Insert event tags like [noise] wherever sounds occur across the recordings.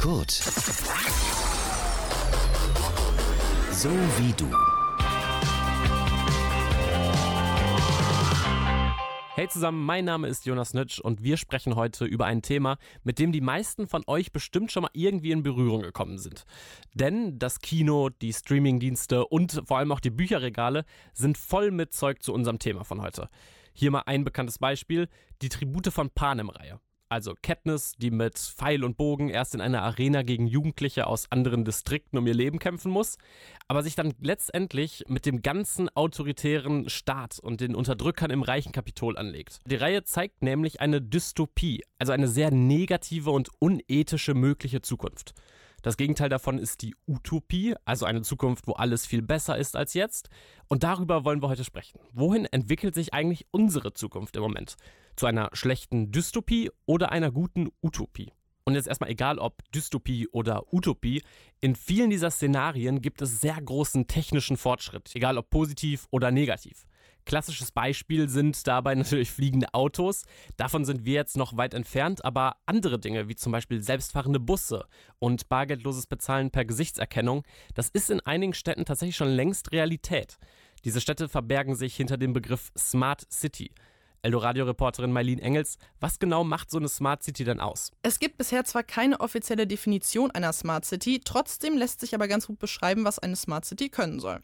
Kurt. So wie du. Hey zusammen, mein Name ist Jonas Nitsch und wir sprechen heute über ein Thema, mit dem die meisten von euch bestimmt schon mal irgendwie in Berührung gekommen sind. Denn das Kino, die Streamingdienste und vor allem auch die Bücherregale sind voll mit Zeug zu unserem Thema von heute. Hier mal ein bekanntes Beispiel, die Tribute von Panem-Reihe. Also Katniss, die mit Pfeil und Bogen erst in einer Arena gegen Jugendliche aus anderen Distrikten um ihr Leben kämpfen muss, aber sich dann letztendlich mit dem ganzen autoritären Staat und den Unterdrückern im reichen Kapitol anlegt. Die Reihe zeigt nämlich eine Dystopie, also eine sehr negative und unethische mögliche Zukunft. Das Gegenteil davon ist die Utopie, also eine Zukunft, wo alles viel besser ist als jetzt. Und darüber wollen wir heute sprechen. Wohin entwickelt sich eigentlich unsere Zukunft im Moment? Zu einer schlechten Dystopie oder einer guten Utopie? Und jetzt erstmal egal ob Dystopie oder Utopie, in vielen dieser Szenarien gibt es sehr großen technischen Fortschritt, egal ob positiv oder negativ. Klassisches Beispiel sind dabei natürlich fliegende Autos. Davon sind wir jetzt noch weit entfernt, aber andere Dinge, wie zum Beispiel selbstfahrende Busse und bargeldloses Bezahlen per Gesichtserkennung, das ist in einigen Städten tatsächlich schon längst Realität. Diese Städte verbergen sich hinter dem Begriff Smart City. Eldoradio-Reporterin Mailin Engels, was genau macht so eine Smart City denn aus? Es gibt bisher zwar keine offizielle Definition einer Smart City, trotzdem lässt sich aber ganz gut beschreiben, was eine Smart City können soll.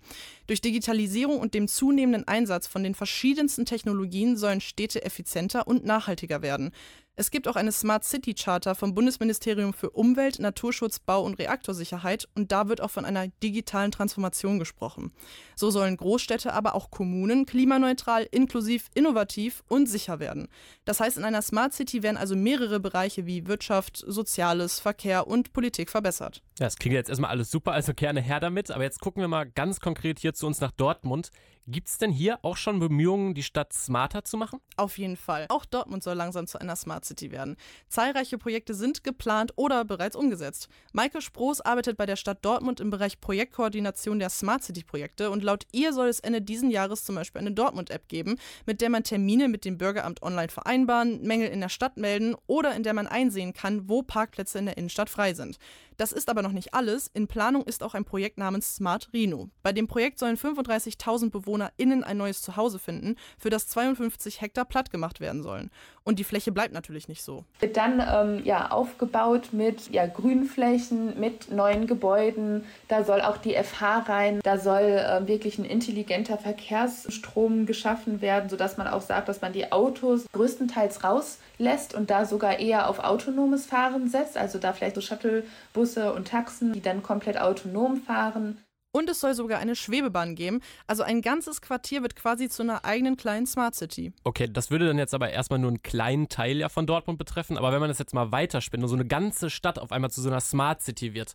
Durch Digitalisierung und dem zunehmenden Einsatz von den verschiedensten Technologien sollen Städte effizienter und nachhaltiger werden. Es gibt auch eine Smart City Charter vom Bundesministerium für Umwelt, Naturschutz, Bau und Reaktorsicherheit und da wird auch von einer digitalen Transformation gesprochen. So sollen Großstädte, aber auch Kommunen klimaneutral, inklusiv, innovativ und sicher werden. Das heißt, in einer Smart City werden also mehrere Bereiche wie Wirtschaft, Soziales, Verkehr und Politik verbessert. Ja, das klingt jetzt erstmal alles super, also gerne her damit, aber jetzt gucken wir mal ganz konkret hier zu uns nach Dortmund. Gibt es denn hier auch schon Bemühungen, die Stadt smarter zu machen? Auf jeden Fall. Auch Dortmund soll langsam zu einer Smart City werden. Zahlreiche Projekte sind geplant oder bereits umgesetzt. Maike Sproß arbeitet bei der Stadt Dortmund im Bereich Projektkoordination der Smart City Projekte und laut ihr soll es Ende diesen Jahres zum Beispiel eine Dortmund-App geben, mit der man Termine mit dem Bürgeramt online vereinbaren, Mängel in der Stadt melden oder in der man einsehen kann, wo Parkplätze in der Innenstadt frei sind. Das ist aber noch nicht alles. In Planung ist auch ein Projekt namens Smart Reno. Bei dem Projekt sollen 35.000 BewohnerInnen ein neues Zuhause finden, für das 52 Hektar platt gemacht werden sollen. Und die Fläche bleibt natürlich nicht so. Wird dann ähm, ja, aufgebaut mit ja, Grünflächen, mit neuen Gebäuden. Da soll auch die FH rein. Da soll äh, wirklich ein intelligenter Verkehrsstrom geschaffen werden, sodass man auch sagt, dass man die Autos größtenteils rauslässt und da sogar eher auf autonomes Fahren setzt. Also da vielleicht so Shuttlebusse und Taxen, die dann komplett autonom fahren. Und es soll sogar eine Schwebebahn geben. Also ein ganzes Quartier wird quasi zu einer eigenen kleinen Smart City. Okay, das würde dann jetzt aber erstmal nur einen kleinen Teil ja von Dortmund betreffen. Aber wenn man das jetzt mal weiterspinnt und so eine ganze Stadt auf einmal zu so einer Smart City wird,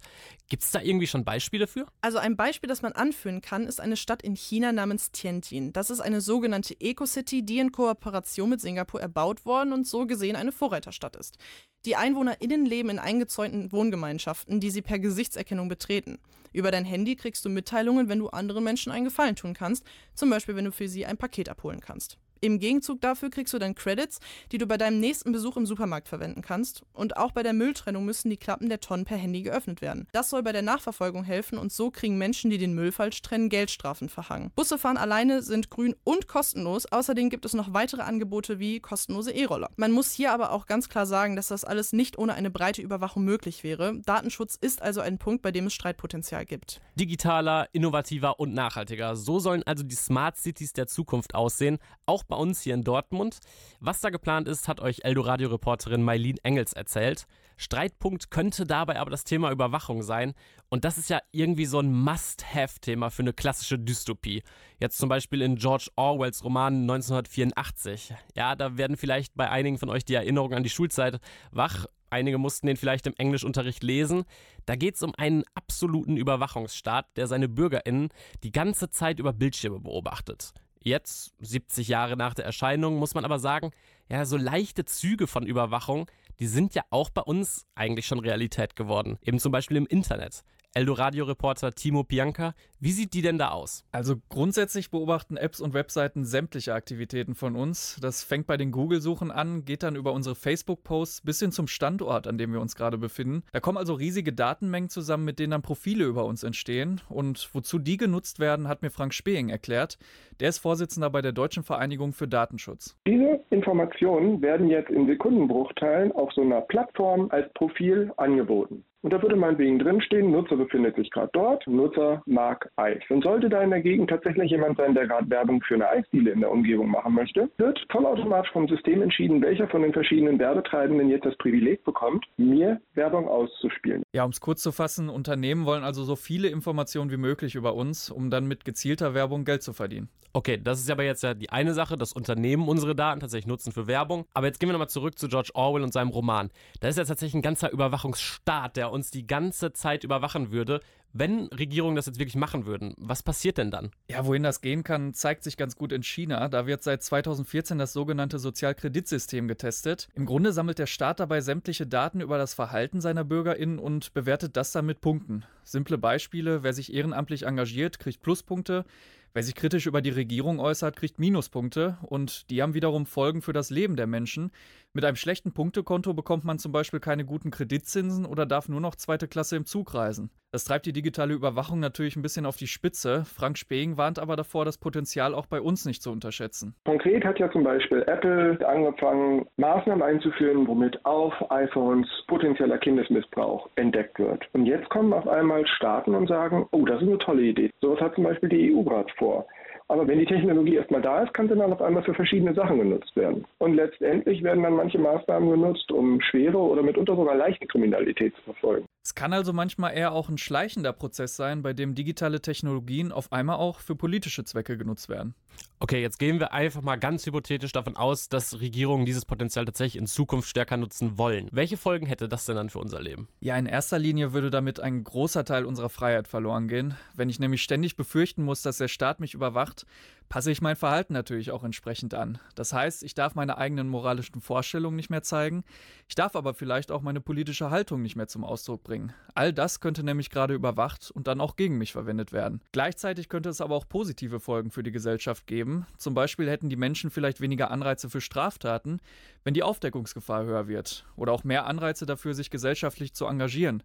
gibt es da irgendwie schon Beispiele für? Also ein Beispiel, das man anführen kann, ist eine Stadt in China namens Tianjin. Das ist eine sogenannte Eco-City, die in Kooperation mit Singapur erbaut worden und so gesehen eine Vorreiterstadt ist. Die EinwohnerInnen leben in eingezäunten Wohngemeinschaften, die sie per Gesichtserkennung betreten. Über dein Handy kriegst du Mitteilungen, wenn du anderen Menschen einen Gefallen tun kannst, zum Beispiel wenn du für sie ein Paket abholen kannst. Im Gegenzug dafür kriegst du dann Credits, die du bei deinem nächsten Besuch im Supermarkt verwenden kannst. Und auch bei der Mülltrennung müssen die Klappen der Tonnen per Handy geöffnet werden. Das soll bei der Nachverfolgung helfen und so kriegen Menschen, die den Müll falsch trennen, Geldstrafen verhangen. Busse fahren alleine sind grün und kostenlos. Außerdem gibt es noch weitere Angebote wie kostenlose E-Roller. Man muss hier aber auch ganz klar sagen, dass das alles nicht ohne eine breite Überwachung möglich wäre. Datenschutz ist also ein Punkt, bei dem es Streitpotenzial gibt. Digitaler, innovativer und nachhaltiger. So sollen also die Smart Cities der Zukunft aussehen. Auch bei uns hier in Dortmund. Was da geplant ist, hat euch Eldoradio-Reporterin Mailin Engels erzählt. Streitpunkt könnte dabei aber das Thema Überwachung sein. Und das ist ja irgendwie so ein Must-Have-Thema für eine klassische Dystopie. Jetzt zum Beispiel in George Orwells Roman 1984. Ja, da werden vielleicht bei einigen von euch die Erinnerungen an die Schulzeit wach. Einige mussten den vielleicht im Englischunterricht lesen. Da geht es um einen absoluten Überwachungsstaat, der seine BürgerInnen die ganze Zeit über Bildschirme beobachtet. Jetzt, 70 Jahre nach der Erscheinung, muss man aber sagen, ja, so leichte Züge von Überwachung, die sind ja auch bei uns eigentlich schon Realität geworden. Eben zum Beispiel im Internet. Eldoradio-Reporter Timo Bianca. Wie sieht die denn da aus? Also grundsätzlich beobachten Apps und Webseiten sämtliche Aktivitäten von uns. Das fängt bei den Google-Suchen an, geht dann über unsere Facebook-Posts bis hin zum Standort, an dem wir uns gerade befinden. Da kommen also riesige Datenmengen zusammen, mit denen dann Profile über uns entstehen. Und wozu die genutzt werden, hat mir Frank Speing erklärt. Der ist Vorsitzender bei der Deutschen Vereinigung für Datenschutz. Diese Informationen werden jetzt in Sekundenbruchteilen auf so einer Plattform als Profil angeboten. Und da würde meinetwegen drinstehen, Nutzer befindet sich gerade dort, Nutzer mag Eis. Und sollte da in der Gegend tatsächlich jemand sein, der gerade Werbung für eine Eisdiele in der Umgebung machen möchte, wird vollautomatisch vom System entschieden, welcher von den verschiedenen Werbetreibenden jetzt das Privileg bekommt, mir Werbung auszuspielen. Ja, um es kurz zu fassen, Unternehmen wollen also so viele Informationen wie möglich über uns, um dann mit gezielter Werbung Geld zu verdienen. Okay, das ist aber jetzt ja die eine Sache, dass Unternehmen unsere Daten tatsächlich nutzen für Werbung. Aber jetzt gehen wir nochmal zurück zu George Orwell und seinem Roman. Da ist ja tatsächlich ein ganzer Überwachungsstaat, der uns die ganze Zeit überwachen würde. Wenn Regierungen das jetzt wirklich machen würden, was passiert denn dann? Ja, wohin das gehen kann, zeigt sich ganz gut in China. Da wird seit 2014 das sogenannte Sozialkreditsystem getestet. Im Grunde sammelt der Staat dabei sämtliche Daten über das Verhalten seiner BürgerInnen und bewertet das dann mit Punkten. Simple Beispiele: Wer sich ehrenamtlich engagiert, kriegt Pluspunkte. Wer sich kritisch über die Regierung äußert, kriegt Minuspunkte und die haben wiederum Folgen für das Leben der Menschen. Mit einem schlechten Punktekonto bekommt man zum Beispiel keine guten Kreditzinsen oder darf nur noch zweite Klasse im Zug reisen. Das treibt die digitale Überwachung natürlich ein bisschen auf die Spitze. Frank Speing warnt aber davor, das Potenzial auch bei uns nicht zu unterschätzen. Konkret hat ja zum Beispiel Apple angefangen, Maßnahmen einzuführen, womit auf iPhones potenzieller Kindesmissbrauch entdeckt wird. Und jetzt kommen auf einmal Staaten und sagen, oh, das ist eine tolle Idee. Sowas hat zum Beispiel die EU gerade vor. Aber wenn die Technologie erstmal da ist, kann sie dann auf einmal für verschiedene Sachen genutzt werden. Und letztendlich werden dann manche Maßnahmen genutzt, um schwere oder mitunter sogar leichte Kriminalität zu verfolgen. Es kann also manchmal eher auch ein schleichender Prozess sein, bei dem digitale Technologien auf einmal auch für politische Zwecke genutzt werden. Okay, jetzt gehen wir einfach mal ganz hypothetisch davon aus, dass Regierungen dieses Potenzial tatsächlich in Zukunft stärker nutzen wollen. Welche Folgen hätte das denn dann für unser Leben? Ja, in erster Linie würde damit ein großer Teil unserer Freiheit verloren gehen. Wenn ich nämlich ständig befürchten muss, dass der Staat mich überwacht, passe ich mein Verhalten natürlich auch entsprechend an. Das heißt, ich darf meine eigenen moralischen Vorstellungen nicht mehr zeigen, ich darf aber vielleicht auch meine politische Haltung nicht mehr zum Ausdruck bringen. All das könnte nämlich gerade überwacht und dann auch gegen mich verwendet werden. Gleichzeitig könnte es aber auch positive Folgen für die Gesellschaft geben. Zum Beispiel hätten die Menschen vielleicht weniger Anreize für Straftaten, wenn die Aufdeckungsgefahr höher wird, oder auch mehr Anreize dafür, sich gesellschaftlich zu engagieren.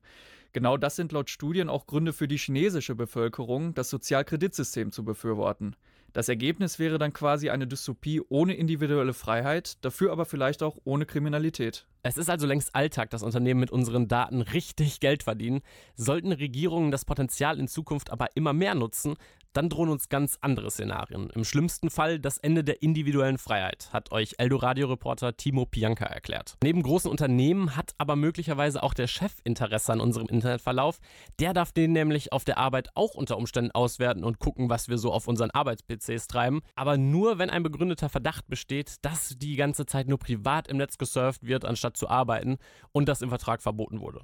Genau das sind laut Studien auch Gründe für die chinesische Bevölkerung, das Sozialkreditsystem zu befürworten. Das Ergebnis wäre dann quasi eine Dystopie ohne individuelle Freiheit, dafür aber vielleicht auch ohne Kriminalität. Es ist also längst Alltag, dass Unternehmen mit unseren Daten richtig Geld verdienen. Sollten Regierungen das Potenzial in Zukunft aber immer mehr nutzen, dann drohen uns ganz andere Szenarien. Im schlimmsten Fall das Ende der individuellen Freiheit, hat euch Eldoradio-Reporter Timo Pianka erklärt. Neben großen Unternehmen hat aber möglicherweise auch der Chef Interesse an unserem Internetverlauf. Der darf den nämlich auf der Arbeit auch unter Umständen auswerten und gucken, was wir so auf unseren Arbeits-PCs treiben. Aber nur, wenn ein begründeter Verdacht besteht, dass die ganze Zeit nur privat im Netz gesurft wird, anstatt zu arbeiten und das im Vertrag verboten wurde.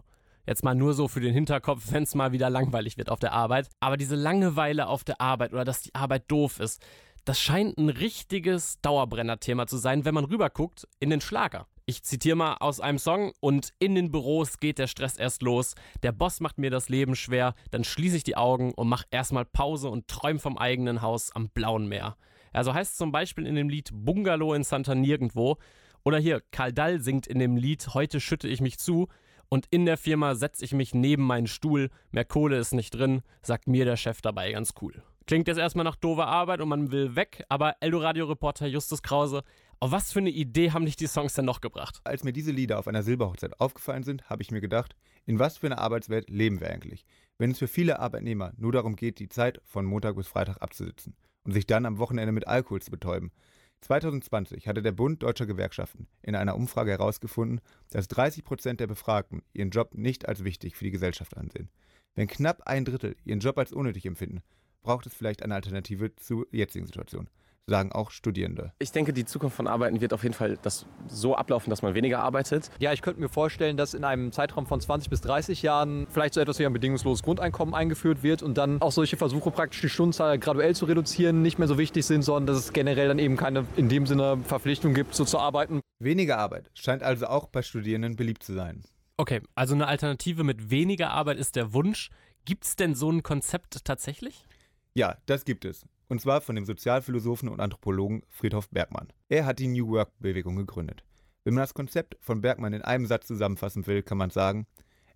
Jetzt mal nur so für den Hinterkopf, wenn es mal wieder langweilig wird auf der Arbeit. Aber diese Langeweile auf der Arbeit oder dass die Arbeit doof ist, das scheint ein richtiges Dauerbrenner-Thema zu sein, wenn man rüberguckt in den Schlager. Ich zitiere mal aus einem Song und in den Büros geht der Stress erst los. Der Boss macht mir das Leben schwer, dann schließe ich die Augen und mach erstmal Pause und träum vom eigenen Haus am blauen Meer. Also heißt zum Beispiel in dem Lied Bungalow in Santa Nirgendwo. Oder hier, Karl Dall singt in dem Lied Heute schütte ich mich zu. Und in der Firma setze ich mich neben meinen Stuhl. Mehr Kohle ist nicht drin, sagt mir der Chef dabei ganz cool. Klingt jetzt erstmal nach doofer Arbeit und man will weg, aber Eldoradio-Reporter Justus Krause, auf was für eine Idee haben dich die Songs denn noch gebracht? Als mir diese Lieder auf einer Silberhochzeit aufgefallen sind, habe ich mir gedacht, in was für einer Arbeitswelt leben wir eigentlich? Wenn es für viele Arbeitnehmer nur darum geht, die Zeit von Montag bis Freitag abzusitzen und sich dann am Wochenende mit Alkohol zu betäuben, 2020 hatte der Bund Deutscher Gewerkschaften in einer Umfrage herausgefunden, dass 30 Prozent der Befragten ihren Job nicht als wichtig für die Gesellschaft ansehen. Wenn knapp ein Drittel ihren Job als unnötig empfinden, braucht es vielleicht eine Alternative zur jetzigen Situation sagen auch Studierende. Ich denke, die Zukunft von Arbeiten wird auf jeden Fall das so ablaufen, dass man weniger arbeitet. Ja, ich könnte mir vorstellen, dass in einem Zeitraum von 20 bis 30 Jahren vielleicht so etwas wie ein bedingungsloses Grundeinkommen eingeführt wird und dann auch solche Versuche praktisch die Stundenzahl graduell zu reduzieren nicht mehr so wichtig sind, sondern dass es generell dann eben keine in dem Sinne Verpflichtung gibt, so zu arbeiten. Weniger Arbeit scheint also auch bei Studierenden beliebt zu sein. Okay, also eine Alternative mit weniger Arbeit ist der Wunsch. Gibt es denn so ein Konzept tatsächlich? Ja, das gibt es. Und zwar von dem Sozialphilosophen und Anthropologen Friedhof Bergmann. Er hat die New Work-Bewegung gegründet. Wenn man das Konzept von Bergmann in einem Satz zusammenfassen will, kann man sagen,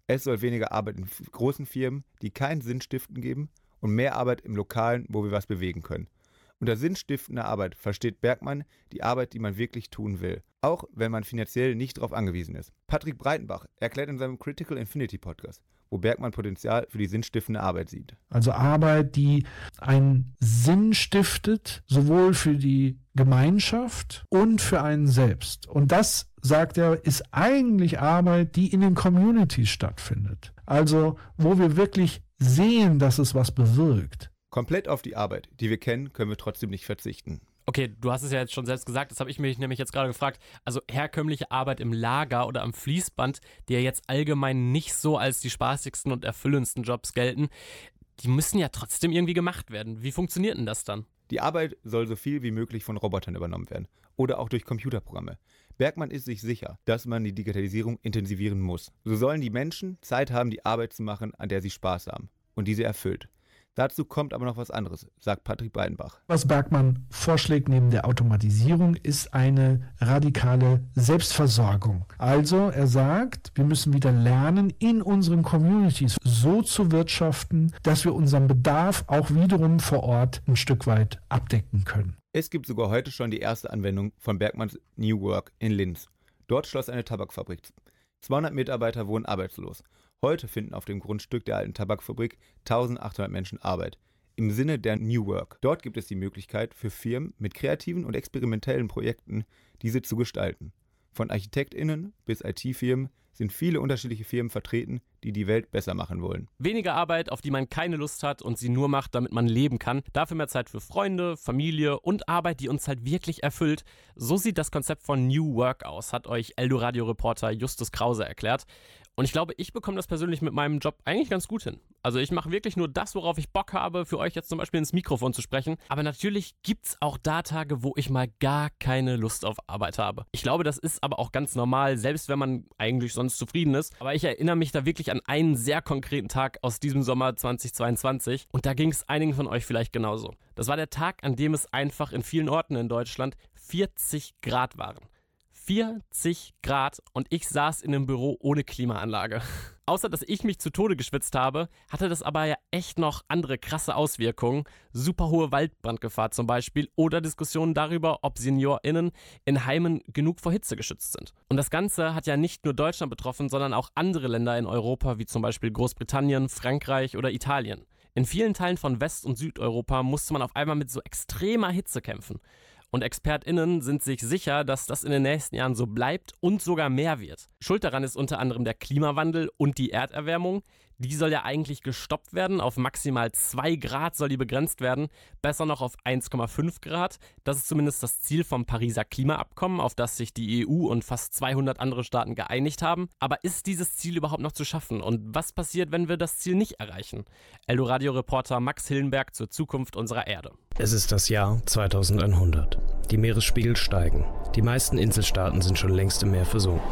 es soll weniger Arbeit in großen Firmen, die keinen Sinn stiften geben, und mehr Arbeit im Lokalen, wo wir was bewegen können. Unter sinnstiftender Arbeit versteht Bergmann die Arbeit, die man wirklich tun will, auch wenn man finanziell nicht darauf angewiesen ist. Patrick Breitenbach erklärt in seinem Critical Infinity Podcast, wo Bergmann Potenzial für die sinnstiftende Arbeit sieht. Also Arbeit, die einen Sinn stiftet, sowohl für die Gemeinschaft und für einen selbst. Und das, sagt er, ist eigentlich Arbeit, die in den Communities stattfindet. Also wo wir wirklich sehen, dass es was bewirkt. Komplett auf die Arbeit, die wir kennen, können wir trotzdem nicht verzichten. Okay, du hast es ja jetzt schon selbst gesagt, das habe ich mich nämlich jetzt gerade gefragt. Also herkömmliche Arbeit im Lager oder am Fließband, die ja jetzt allgemein nicht so als die spaßigsten und erfüllendsten Jobs gelten, die müssen ja trotzdem irgendwie gemacht werden. Wie funktioniert denn das dann? Die Arbeit soll so viel wie möglich von Robotern übernommen werden oder auch durch Computerprogramme. Bergmann ist sich sicher, dass man die Digitalisierung intensivieren muss. So sollen die Menschen Zeit haben, die Arbeit zu machen, an der sie Spaß haben und diese erfüllt. Dazu kommt aber noch was anderes, sagt Patrick Breidenbach. Was Bergmann vorschlägt neben der Automatisierung ist eine radikale Selbstversorgung. Also er sagt, wir müssen wieder lernen, in unseren Communities so zu wirtschaften, dass wir unseren Bedarf auch wiederum vor Ort ein Stück weit abdecken können. Es gibt sogar heute schon die erste Anwendung von Bergmanns New Work in Linz. Dort schloss eine Tabakfabrik. 200 Mitarbeiter wurden arbeitslos. Heute finden auf dem Grundstück der alten Tabakfabrik 1800 Menschen Arbeit. Im Sinne der New Work. Dort gibt es die Möglichkeit für Firmen mit kreativen und experimentellen Projekten, diese zu gestalten. Von ArchitektInnen bis IT-Firmen sind viele unterschiedliche Firmen vertreten, die die Welt besser machen wollen. Weniger Arbeit, auf die man keine Lust hat und sie nur macht, damit man leben kann. Dafür mehr Zeit für Freunde, Familie und Arbeit, die uns halt wirklich erfüllt. So sieht das Konzept von New Work aus, hat euch Eldoradio-Reporter Justus Krause erklärt. Und ich glaube, ich bekomme das persönlich mit meinem Job eigentlich ganz gut hin. Also ich mache wirklich nur das, worauf ich Bock habe, für euch jetzt zum Beispiel ins Mikrofon zu sprechen. Aber natürlich gibt es auch da Tage, wo ich mal gar keine Lust auf Arbeit habe. Ich glaube, das ist aber auch ganz normal, selbst wenn man eigentlich sonst zufrieden ist. Aber ich erinnere mich da wirklich an einen sehr konkreten Tag aus diesem Sommer 2022. Und da ging es einigen von euch vielleicht genauso. Das war der Tag, an dem es einfach in vielen Orten in Deutschland 40 Grad waren. 40 Grad und ich saß in einem Büro ohne Klimaanlage. [laughs] Außer dass ich mich zu Tode geschwitzt habe, hatte das aber ja echt noch andere krasse Auswirkungen. Super hohe Waldbrandgefahr zum Beispiel oder Diskussionen darüber, ob SeniorInnen in Heimen genug vor Hitze geschützt sind. Und das Ganze hat ja nicht nur Deutschland betroffen, sondern auch andere Länder in Europa, wie zum Beispiel Großbritannien, Frankreich oder Italien. In vielen Teilen von West- und Südeuropa musste man auf einmal mit so extremer Hitze kämpfen. Und ExpertInnen sind sich sicher, dass das in den nächsten Jahren so bleibt und sogar mehr wird. Schuld daran ist unter anderem der Klimawandel und die Erderwärmung. Die soll ja eigentlich gestoppt werden. Auf maximal 2 Grad soll die begrenzt werden. Besser noch auf 1,5 Grad. Das ist zumindest das Ziel vom Pariser Klimaabkommen, auf das sich die EU und fast 200 andere Staaten geeinigt haben. Aber ist dieses Ziel überhaupt noch zu schaffen? Und was passiert, wenn wir das Ziel nicht erreichen? Eldoradio-Reporter Max Hillenberg zur Zukunft unserer Erde. Es ist das Jahr 2100. Die Meeresspiegel steigen. Die meisten Inselstaaten sind schon längst im Meer versunken.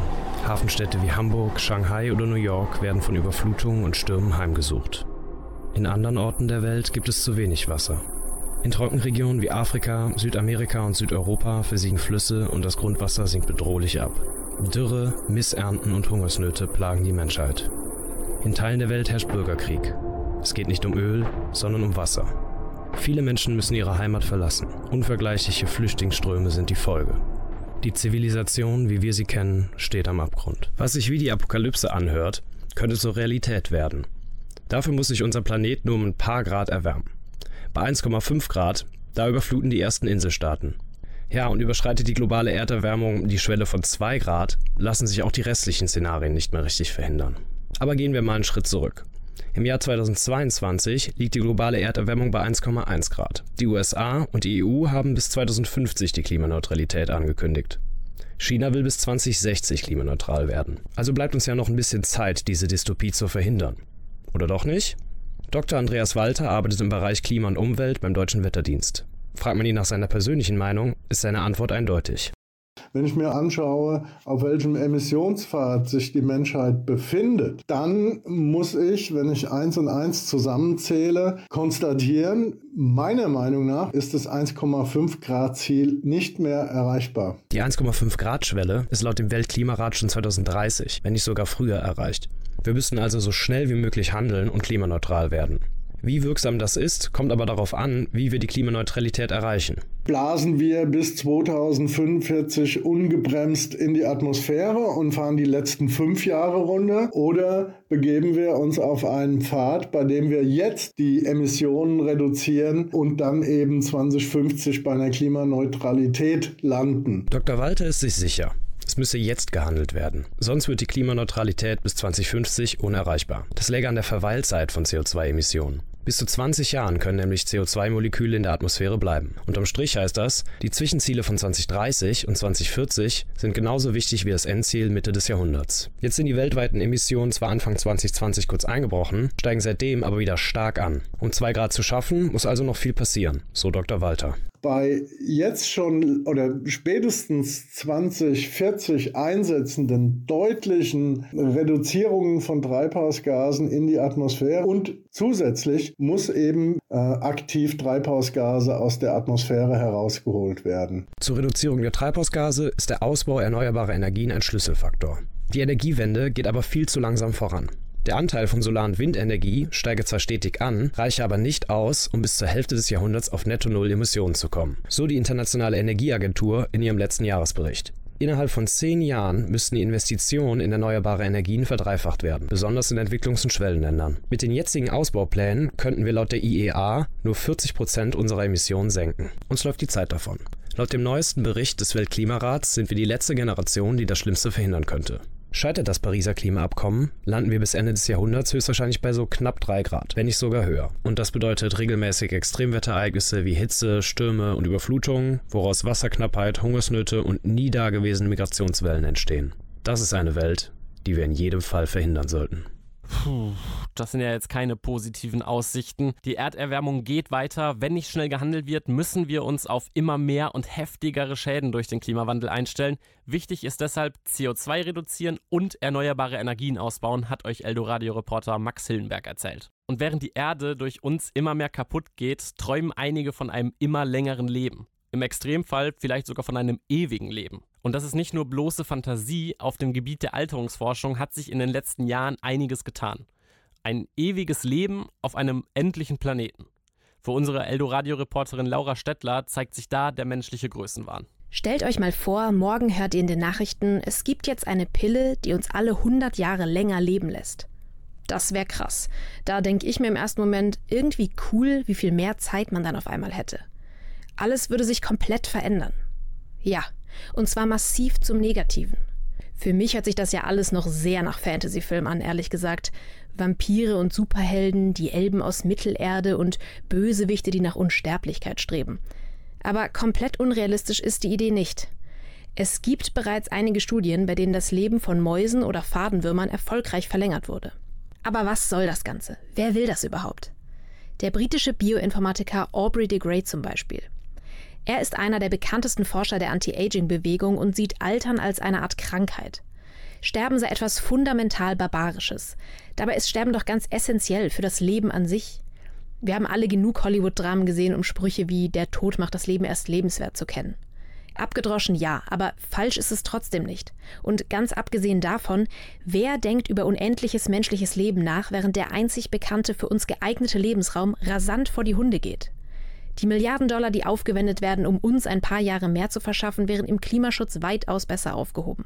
Hafenstädte wie Hamburg, Shanghai oder New York werden von Überflutungen und Stürmen heimgesucht. In anderen Orten der Welt gibt es zu wenig Wasser. In Trockenregionen wie Afrika, Südamerika und Südeuropa versiegen Flüsse und das Grundwasser sinkt bedrohlich ab. Dürre, Missernten und Hungersnöte plagen die Menschheit. In Teilen der Welt herrscht Bürgerkrieg. Es geht nicht um Öl, sondern um Wasser. Viele Menschen müssen ihre Heimat verlassen. Unvergleichliche Flüchtlingsströme sind die Folge. Die Zivilisation, wie wir sie kennen, steht am Abgrund. Was sich wie die Apokalypse anhört, könnte zur Realität werden. Dafür muss sich unser Planet nur um ein paar Grad erwärmen. Bei 1,5 Grad, da überfluten die ersten Inselstaaten. Ja, und überschreitet die globale Erderwärmung die Schwelle von 2 Grad, lassen sich auch die restlichen Szenarien nicht mehr richtig verhindern. Aber gehen wir mal einen Schritt zurück. Im Jahr 2022 liegt die globale Erderwärmung bei 1,1 Grad. Die USA und die EU haben bis 2050 die Klimaneutralität angekündigt. China will bis 2060 klimaneutral werden. Also bleibt uns ja noch ein bisschen Zeit, diese Dystopie zu verhindern. Oder doch nicht? Dr. Andreas Walter arbeitet im Bereich Klima und Umwelt beim Deutschen Wetterdienst. Fragt man ihn nach seiner persönlichen Meinung, ist seine Antwort eindeutig. Wenn ich mir anschaue, auf welchem Emissionspfad sich die Menschheit befindet, dann muss ich, wenn ich eins und eins zusammenzähle, konstatieren, meiner Meinung nach ist das 1,5 Grad Ziel nicht mehr erreichbar. Die 1,5 Grad Schwelle ist laut dem Weltklimarat schon 2030, wenn nicht sogar früher erreicht. Wir müssen also so schnell wie möglich handeln und klimaneutral werden. Wie wirksam das ist, kommt aber darauf an, wie wir die Klimaneutralität erreichen. Blasen wir bis 2045 ungebremst in die Atmosphäre und fahren die letzten fünf Jahre runter oder begeben wir uns auf einen Pfad, bei dem wir jetzt die Emissionen reduzieren und dann eben 2050 bei einer Klimaneutralität landen? Dr. Walter ist sich sicher. Es müsse jetzt gehandelt werden. Sonst wird die Klimaneutralität bis 2050 unerreichbar. Das läge an der Verweilzeit von CO2-Emissionen. Bis zu 20 Jahren können nämlich CO2-Moleküle in der Atmosphäre bleiben. Unterm Strich heißt das, die Zwischenziele von 2030 und 2040 sind genauso wichtig wie das Endziel Mitte des Jahrhunderts. Jetzt sind die weltweiten Emissionen zwar Anfang 2020 kurz eingebrochen, steigen seitdem aber wieder stark an. Um 2 Grad zu schaffen, muss also noch viel passieren, so Dr. Walter bei jetzt schon oder spätestens 2040 einsetzenden deutlichen Reduzierungen von Treibhausgasen in die Atmosphäre und zusätzlich muss eben äh, aktiv Treibhausgase aus der Atmosphäre herausgeholt werden. Zur Reduzierung der Treibhausgase ist der Ausbau erneuerbarer Energien ein Schlüsselfaktor. Die Energiewende geht aber viel zu langsam voran. Der Anteil von Solar- und Windenergie steige zwar stetig an, reiche aber nicht aus, um bis zur Hälfte des Jahrhunderts auf Netto-Null-Emissionen zu kommen. So die Internationale Energieagentur in ihrem letzten Jahresbericht. Innerhalb von zehn Jahren müssten die Investitionen in erneuerbare Energien verdreifacht werden, besonders in Entwicklungs- und Schwellenländern. Mit den jetzigen Ausbauplänen könnten wir laut der IEA nur 40 Prozent unserer Emissionen senken. Uns läuft die Zeit davon. Laut dem neuesten Bericht des Weltklimarats sind wir die letzte Generation, die das Schlimmste verhindern könnte. Scheitert das Pariser Klimaabkommen, landen wir bis Ende des Jahrhunderts höchstwahrscheinlich bei so knapp 3 Grad, wenn nicht sogar höher. Und das bedeutet regelmäßig Extremwetterereignisse wie Hitze, Stürme und Überflutungen, woraus Wasserknappheit, Hungersnöte und nie dagewesene Migrationswellen entstehen. Das ist eine Welt, die wir in jedem Fall verhindern sollten. Puh, das sind ja jetzt keine positiven Aussichten. Die Erderwärmung geht weiter. Wenn nicht schnell gehandelt wird, müssen wir uns auf immer mehr und heftigere Schäden durch den Klimawandel einstellen. Wichtig ist deshalb CO2 reduzieren und erneuerbare Energien ausbauen, hat euch Eldoradio-Reporter Max Hillenberg erzählt. Und während die Erde durch uns immer mehr kaputt geht, träumen einige von einem immer längeren Leben. Im Extremfall vielleicht sogar von einem ewigen Leben. Und das ist nicht nur bloße Fantasie, auf dem Gebiet der Alterungsforschung hat sich in den letzten Jahren einiges getan. Ein ewiges Leben auf einem endlichen Planeten. Für unsere Eldoradio-Reporterin Laura Stettler zeigt sich da der menschliche Größenwahn. Stellt euch mal vor, morgen hört ihr in den Nachrichten, es gibt jetzt eine Pille, die uns alle 100 Jahre länger leben lässt. Das wäre krass. Da denke ich mir im ersten Moment irgendwie cool, wie viel mehr Zeit man dann auf einmal hätte. Alles würde sich komplett verändern. Ja, und zwar massiv zum Negativen. Für mich hört sich das ja alles noch sehr nach Fantasyfilm an, ehrlich gesagt. Vampire und Superhelden, die Elben aus Mittelerde und Bösewichte, die nach Unsterblichkeit streben. Aber komplett unrealistisch ist die Idee nicht. Es gibt bereits einige Studien, bei denen das Leben von Mäusen oder Fadenwürmern erfolgreich verlängert wurde. Aber was soll das Ganze? Wer will das überhaupt? Der britische Bioinformatiker Aubrey de Grey zum Beispiel. Er ist einer der bekanntesten Forscher der Anti-Aging-Bewegung und sieht Altern als eine Art Krankheit. Sterben sei etwas fundamental Barbarisches. Dabei ist Sterben doch ganz essentiell für das Leben an sich. Wir haben alle genug Hollywood-Dramen gesehen, um Sprüche wie Der Tod macht das Leben erst lebenswert zu kennen. Abgedroschen ja, aber falsch ist es trotzdem nicht. Und ganz abgesehen davon, wer denkt über unendliches menschliches Leben nach, während der einzig bekannte für uns geeignete Lebensraum rasant vor die Hunde geht? Die Milliarden Dollar, die aufgewendet werden, um uns ein paar Jahre mehr zu verschaffen, wären im Klimaschutz weitaus besser aufgehoben.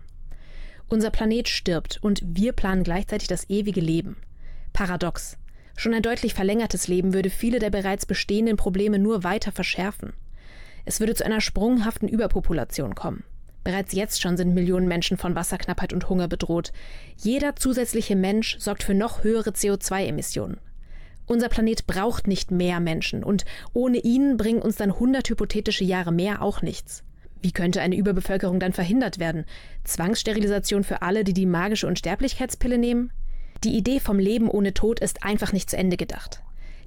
Unser Planet stirbt und wir planen gleichzeitig das ewige Leben. Paradox. Schon ein deutlich verlängertes Leben würde viele der bereits bestehenden Probleme nur weiter verschärfen. Es würde zu einer sprunghaften Überpopulation kommen. Bereits jetzt schon sind Millionen Menschen von Wasserknappheit und Hunger bedroht. Jeder zusätzliche Mensch sorgt für noch höhere CO2-Emissionen. Unser Planet braucht nicht mehr Menschen und ohne ihn bringen uns dann 100 hypothetische Jahre mehr auch nichts. Wie könnte eine Überbevölkerung dann verhindert werden? Zwangssterilisation für alle, die die magische Unsterblichkeitspille nehmen? Die Idee vom Leben ohne Tod ist einfach nicht zu Ende gedacht.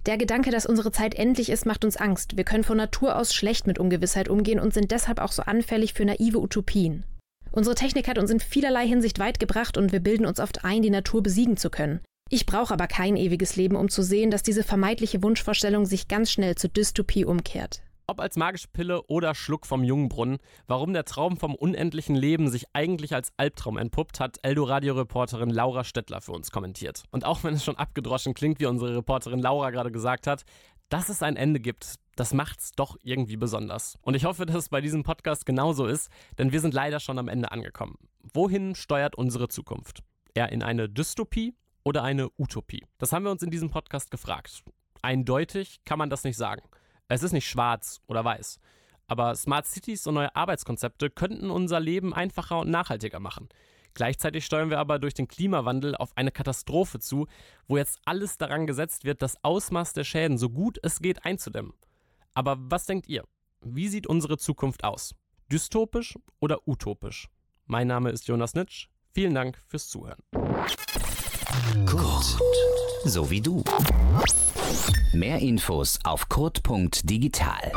Der Gedanke, dass unsere Zeit endlich ist, macht uns Angst. Wir können von Natur aus schlecht mit Ungewissheit umgehen und sind deshalb auch so anfällig für naive Utopien. Unsere Technik hat uns in vielerlei Hinsicht weit gebracht und wir bilden uns oft ein, die Natur besiegen zu können. Ich brauche aber kein ewiges Leben, um zu sehen, dass diese vermeintliche Wunschvorstellung sich ganz schnell zur Dystopie umkehrt. Ob als magische Pille oder Schluck vom Jungbrunnen, warum der Traum vom unendlichen Leben sich eigentlich als Albtraum entpuppt, hat Eldoradio-Reporterin Laura Stettler für uns kommentiert. Und auch wenn es schon abgedroschen klingt, wie unsere Reporterin Laura gerade gesagt hat, dass es ein Ende gibt, das macht's doch irgendwie besonders. Und ich hoffe, dass es bei diesem Podcast genauso ist, denn wir sind leider schon am Ende angekommen. Wohin steuert unsere Zukunft? Eher in eine Dystopie oder eine Utopie? Das haben wir uns in diesem Podcast gefragt. Eindeutig kann man das nicht sagen. Es ist nicht schwarz oder weiß. Aber Smart Cities und neue Arbeitskonzepte könnten unser Leben einfacher und nachhaltiger machen. Gleichzeitig steuern wir aber durch den Klimawandel auf eine Katastrophe zu, wo jetzt alles daran gesetzt wird, das Ausmaß der Schäden so gut es geht einzudämmen. Aber was denkt ihr? Wie sieht unsere Zukunft aus? Dystopisch oder utopisch? Mein Name ist Jonas Nitsch. Vielen Dank fürs Zuhören. Kurt, so wie du. Mehr Infos auf kurt.digital.